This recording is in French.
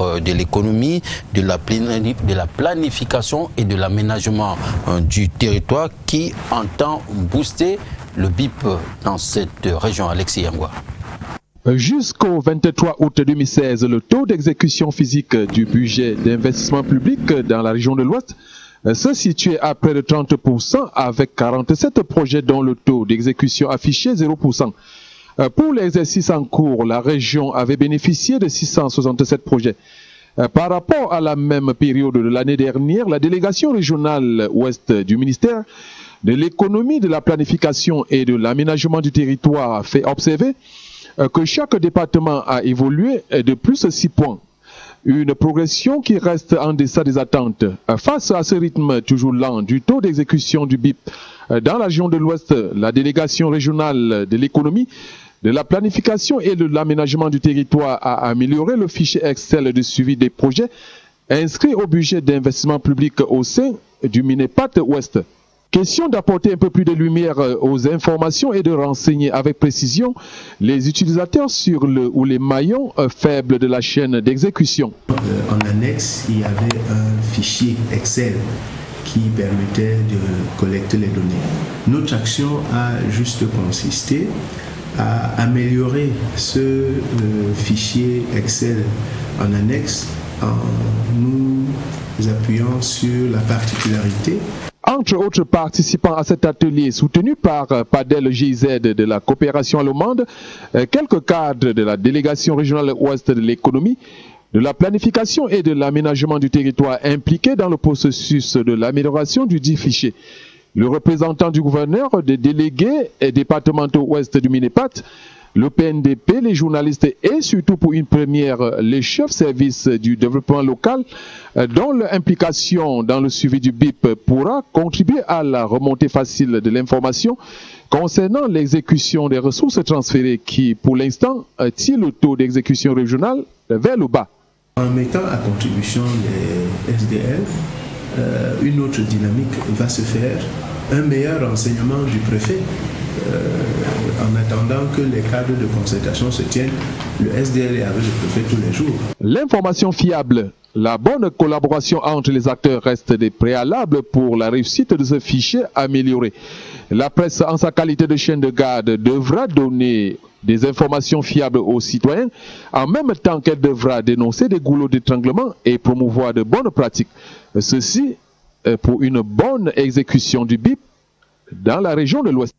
euh, de l'économie, de la, planification et de l'aménagement euh, du territoire qui entend booster le BIP dans cette région. Alexis Yangwa. Jusqu'au 23 août 2016, le taux d'exécution physique du budget d'investissement public dans la région de l'Ouest se situait à près de 30% avec 47 projets dont le taux d'exécution affiché 0%. Pour l'exercice en cours, la région avait bénéficié de 667 projets. Par rapport à la même période de l'année dernière, la délégation régionale ouest du ministère de l'économie, de la planification et de l'aménagement du territoire a fait observer que chaque département a évolué de plus de 6 points. Une progression qui reste en deçà des attentes. Face à ce rythme toujours lent du taux d'exécution du BIP dans la région de l'Ouest, la délégation régionale de l'économie, de la planification et de l'aménagement du territoire a amélioré le fichier Excel de suivi des projets inscrits au budget d'investissement public au sein du Minepat Ouest. Question d'apporter un peu plus de lumière aux informations et de renseigner avec précision les utilisateurs sur le ou les maillons faibles de la chaîne d'exécution. En annexe, il y avait un fichier Excel qui permettait de collecter les données. Notre action a juste consisté à améliorer ce euh, fichier Excel en annexe en nous appuyant sur la particularité entre autres participants à cet atelier soutenu par Padel GIZ de la coopération allemande, quelques cadres de la délégation régionale ouest de l'économie, de la planification et de l'aménagement du territoire impliqués dans le processus de l'amélioration du dit fichier. Le représentant du gouverneur, des délégués et départementaux ouest du Minepat, le PNDP, les journalistes et surtout pour une première, les chefs services du développement local, dont l'implication dans le suivi du BIP pourra contribuer à la remontée facile de l'information concernant l'exécution des ressources transférées qui, pour l'instant, tire le taux d'exécution régional vers le bas. En mettant à contribution les SDL, euh, une autre dynamique va se faire, un meilleur renseignement du préfet. Euh, en attendant que les cadres de concertation se tiennent, le SDL est avec le préfet tous les jours. L'information fiable, la bonne collaboration entre les acteurs reste des préalables pour la réussite de ce fichier amélioré. La presse, en sa qualité de chaîne de garde, devra donner des informations fiables aux citoyens, en même temps qu'elle devra dénoncer des goulots d'étranglement et promouvoir de bonnes pratiques. Ceci pour une bonne exécution du BIP dans la région de l'Ouest.